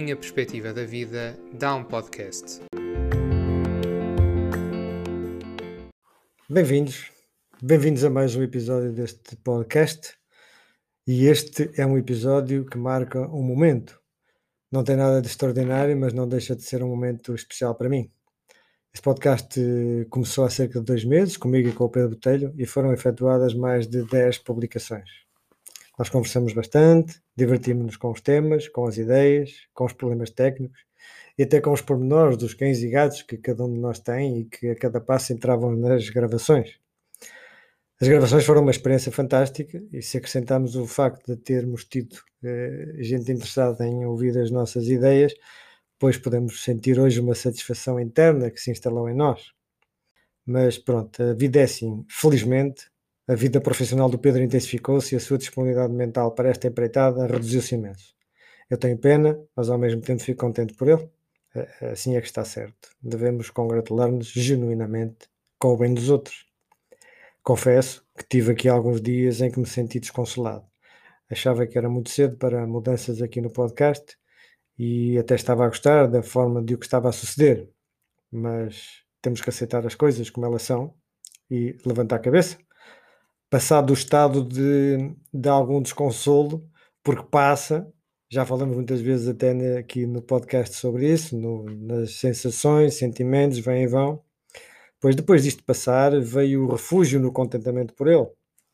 minha perspectiva da vida dá um podcast. Bem-vindos, bem-vindos a mais um episódio deste podcast. E este é um episódio que marca um momento. Não tem nada de extraordinário, mas não deixa de ser um momento especial para mim. Este podcast começou há cerca de dois meses, comigo e com o Pedro Botelho, e foram efetuadas mais de 10 publicações. Nós conversamos bastante, divertimos-nos com os temas, com as ideias, com os problemas técnicos e até com os pormenores dos cães e gatos que cada um de nós tem e que a cada passo entravam nas gravações. As gravações foram uma experiência fantástica e se acrescentarmos o facto de termos tido eh, gente interessada em ouvir as nossas ideias, pois podemos sentir hoje uma satisfação interna que se instalou em nós. Mas pronto, a vida é assim. Felizmente, a vida profissional do Pedro intensificou-se e a sua disponibilidade mental para esta empreitada reduziu-se imenso. Eu tenho pena, mas ao mesmo tempo fico contente por ele. Assim é que está certo. Devemos congratular-nos genuinamente com o bem dos outros. Confesso que tive aqui alguns dias em que me senti desconsolado. Achava que era muito cedo para mudanças aqui no podcast e até estava a gostar da forma de o que estava a suceder. Mas temos que aceitar as coisas como elas são e levantar a cabeça passado o estado de, de algum desconsolo, porque passa, já falamos muitas vezes até aqui no podcast sobre isso, no, nas sensações, sentimentos, vêm e vão. Pois depois disto passar, veio o refúgio no contentamento por ele.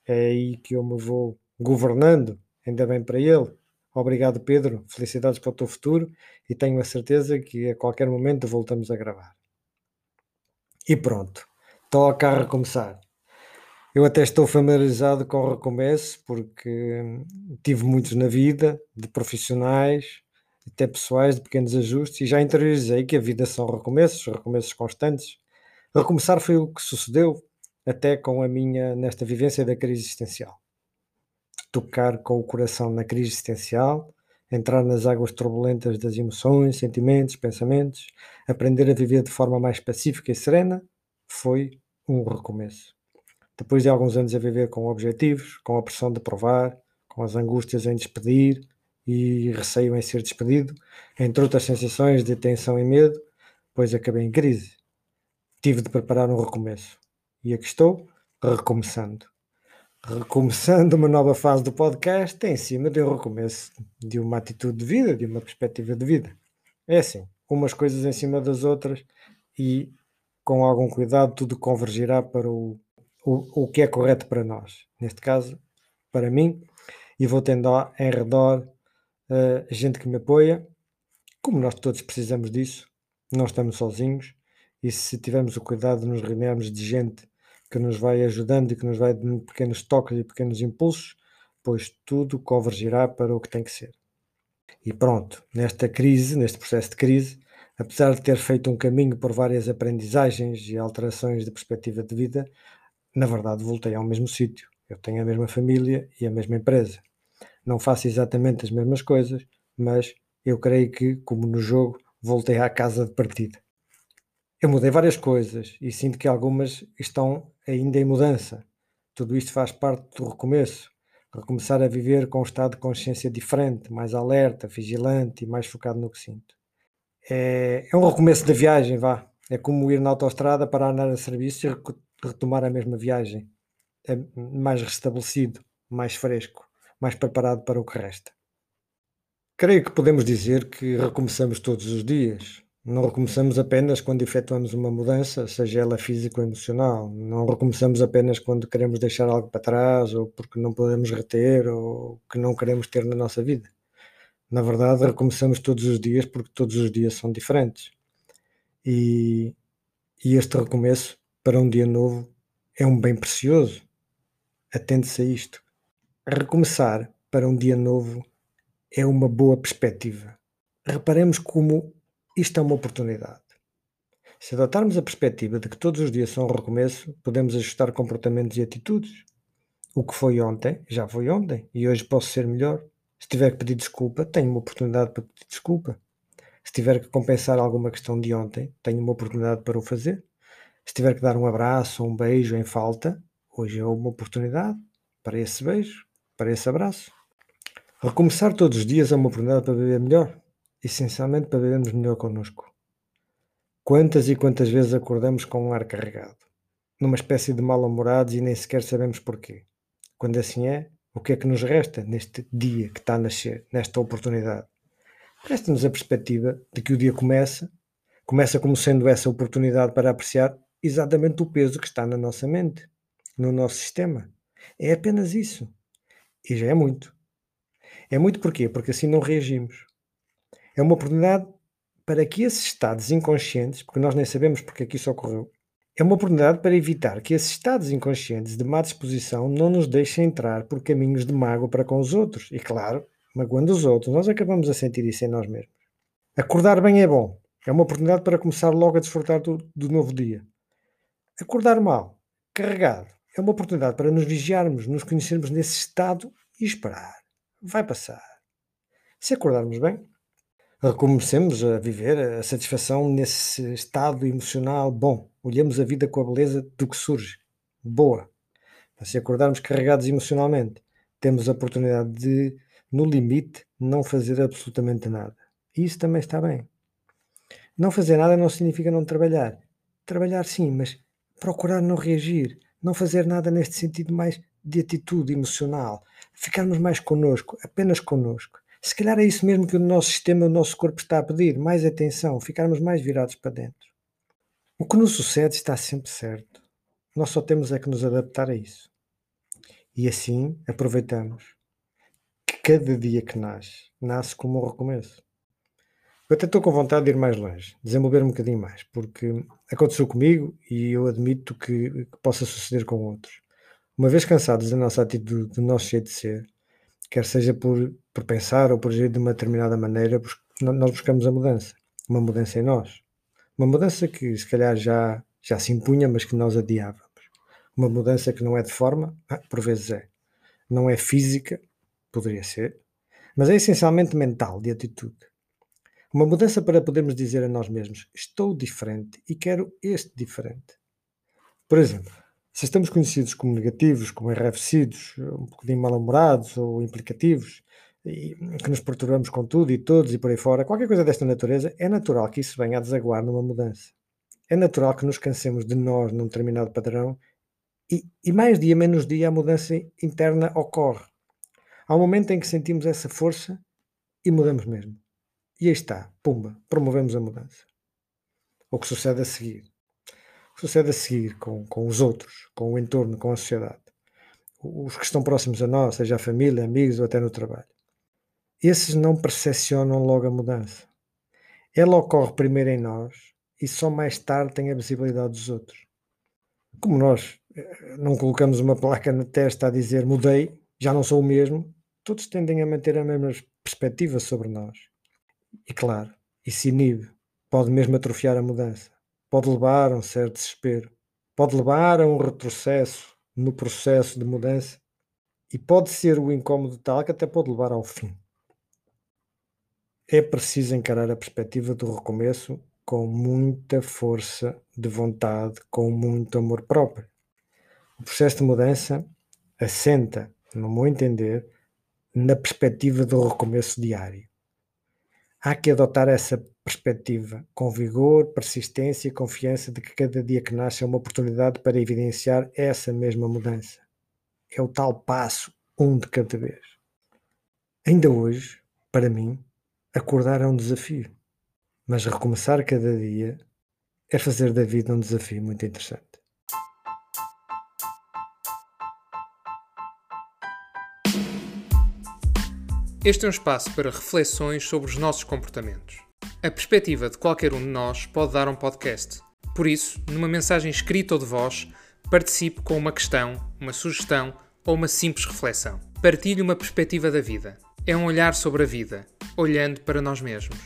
É aí que eu me vou governando, ainda bem para ele. Obrigado, Pedro. Felicidades para o teu futuro e tenho a certeza que a qualquer momento voltamos a gravar. E pronto, toca a recomeçar. Eu até estou familiarizado com o recomeço, porque tive muitos na vida, de profissionais, até pessoais, de pequenos ajustes, e já interiorizei que a vida são recomeços, recomeços constantes. Recomeçar foi o que sucedeu até com a minha, nesta vivência da crise existencial. Tocar com o coração na crise existencial, entrar nas águas turbulentas das emoções, sentimentos, pensamentos, aprender a viver de forma mais pacífica e serena, foi um recomeço. Depois de alguns anos a viver com objetivos, com a pressão de provar, com as angústias em despedir e receio em ser despedido, entre outras sensações de tensão e medo, pois acabei em crise. Tive de preparar um recomeço. E aqui estou, recomeçando. Recomeçando uma nova fase do podcast em cima de um recomeço, de uma atitude de vida, de uma perspectiva de vida. É assim, umas coisas em cima das outras e com algum cuidado tudo convergirá para o o, o que é correto para nós. Neste caso, para mim, e vou tendo em redor uh, gente que me apoia. Como nós todos precisamos disso, não estamos sozinhos. E se tivermos o cuidado de nos reunirmos de gente que nos vai ajudando e que nos vai dando pequenos toques e pequenos impulsos, pois tudo convergirá para o que tem que ser. E pronto, nesta crise, neste processo de crise, apesar de ter feito um caminho por várias aprendizagens e alterações de perspectiva de vida, na verdade voltei ao mesmo sítio. Eu tenho a mesma família e a mesma empresa. Não faço exatamente as mesmas coisas, mas eu creio que, como no jogo, voltei à casa de partida. Eu mudei várias coisas e sinto que algumas estão ainda em mudança. Tudo isto faz parte do recomeço. Recomeçar a viver com um estado de consciência diferente, mais alerta, vigilante e mais focado no que sinto. É, é um recomeço da viagem, vá. É como ir na autoestrada para andar a serviço e retomar a mesma viagem, é mais restabelecido, mais fresco, mais preparado para o que resta. Creio que podemos dizer que recomeçamos todos os dias. Não recomeçamos apenas quando efetuamos uma mudança, seja ela física ou emocional. Não recomeçamos apenas quando queremos deixar algo para trás, ou porque não podemos reter, ou que não queremos ter na nossa vida. Na verdade, recomeçamos todos os dias porque todos os dias são diferentes. E, e este recomeço para um dia novo é um bem precioso. Atente-se a isto. Recomeçar para um dia novo é uma boa perspectiva. Reparemos como isto é uma oportunidade. Se adotarmos a perspectiva de que todos os dias são um recomeço, podemos ajustar comportamentos e atitudes. O que foi ontem, já foi ontem, e hoje posso ser melhor. Se tiver que pedir desculpa, tenho uma oportunidade para pedir desculpa. Se tiver que compensar alguma questão de ontem, tenho uma oportunidade para o fazer. Se tiver que dar um abraço ou um beijo em falta, hoje é uma oportunidade para esse beijo, para esse abraço. Recomeçar todos os dias é uma oportunidade para viver melhor. essencialmente para vivermos melhor connosco. Quantas e quantas vezes acordamos com um ar carregado, numa espécie de mal-humorados e nem sequer sabemos porquê. Quando assim é, o que é que nos resta neste dia que está a nascer, nesta oportunidade? Resta-nos a perspectiva de que o dia começa, começa como sendo essa oportunidade para apreciar exatamente o peso que está na nossa mente, no nosso sistema. É apenas isso. E já é muito. É muito porquê? Porque assim não reagimos. É uma oportunidade para que esses estados inconscientes, porque nós nem sabemos porque é que isso ocorreu, é uma oportunidade para evitar que esses estados inconscientes de má disposição não nos deixem entrar por caminhos de mágoa para com os outros. E claro, magoando os outros, nós acabamos a sentir isso em nós mesmos. Acordar bem é bom. É uma oportunidade para começar logo a desfrutar do, do novo dia. Acordar mal, carregado, é uma oportunidade para nos vigiarmos, nos conhecermos nesse estado e esperar. Vai passar. Se acordarmos bem, recomecemos a viver a satisfação nesse estado emocional bom. Olhamos a vida com a beleza do que surge. Boa. Se acordarmos carregados emocionalmente, temos a oportunidade de, no limite, não fazer absolutamente nada. E isso também está bem. Não fazer nada não significa não trabalhar. Trabalhar sim, mas procurar não reagir, não fazer nada neste sentido mais de atitude emocional, ficarmos mais connosco, apenas connosco. Se calhar é isso mesmo que o nosso sistema, o nosso corpo está a pedir, mais atenção, ficarmos mais virados para dentro. O que nos sucede está sempre certo. Nós só temos é que nos adaptar a isso. E assim aproveitamos que cada dia que nasce, nasce como um recomeço. Eu até estou com vontade de ir mais longe, desenvolver um bocadinho mais, porque aconteceu comigo e eu admito que, que possa suceder com outros. Uma vez cansados da nossa atitude, do nosso jeito de ser, quer seja por, por pensar ou por agir de uma determinada maneira, nós buscamos a mudança. Uma mudança em nós. Uma mudança que se calhar já, já se impunha, mas que nós adiávamos. Uma mudança que não é de forma, ah, por vezes é. Não é física, poderia ser, mas é essencialmente mental, de atitude. Uma mudança para podermos dizer a nós mesmos: estou diferente e quero este diferente. Por exemplo, se estamos conhecidos como negativos, como enraivecidos, um bocadinho mal-humorados ou implicativos, e que nos perturbamos com tudo e todos e por aí fora, qualquer coisa desta natureza, é natural que isso venha a desaguar numa mudança. É natural que nos cansemos de nós num determinado padrão e, e mais dia menos dia a mudança interna ocorre. Há um momento em que sentimos essa força e mudamos mesmo. E aí está, pumba, promovemos a mudança. O que sucede a seguir? O que sucede a seguir com, com os outros, com o entorno, com a sociedade? Os que estão próximos a nós, seja a família, amigos ou até no trabalho. Esses não percepcionam logo a mudança. Ela ocorre primeiro em nós e só mais tarde tem a visibilidade dos outros. Como nós eh, não colocamos uma placa na testa a dizer mudei, já não sou o mesmo, todos tendem a manter a mesma perspectiva sobre nós. E claro, isso inibe, pode mesmo atrofiar a mudança, pode levar a um certo desespero, pode levar a um retrocesso no processo de mudança e pode ser o incómodo tal que até pode levar ao fim. É preciso encarar a perspectiva do recomeço com muita força de vontade, com muito amor próprio. O processo de mudança assenta, no meu entender, na perspectiva do recomeço diário. Há que adotar essa perspectiva com vigor, persistência e confiança de que cada dia que nasce é uma oportunidade para evidenciar essa mesma mudança. É o tal passo, um de cada vez. Ainda hoje, para mim, acordar é um desafio, mas recomeçar cada dia é fazer da vida um desafio muito interessante. Este é um espaço para reflexões sobre os nossos comportamentos. A perspectiva de qualquer um de nós pode dar um podcast. Por isso, numa mensagem escrita ou de voz, participe com uma questão, uma sugestão ou uma simples reflexão. Partilhe uma perspectiva da vida. É um olhar sobre a vida, olhando para nós mesmos.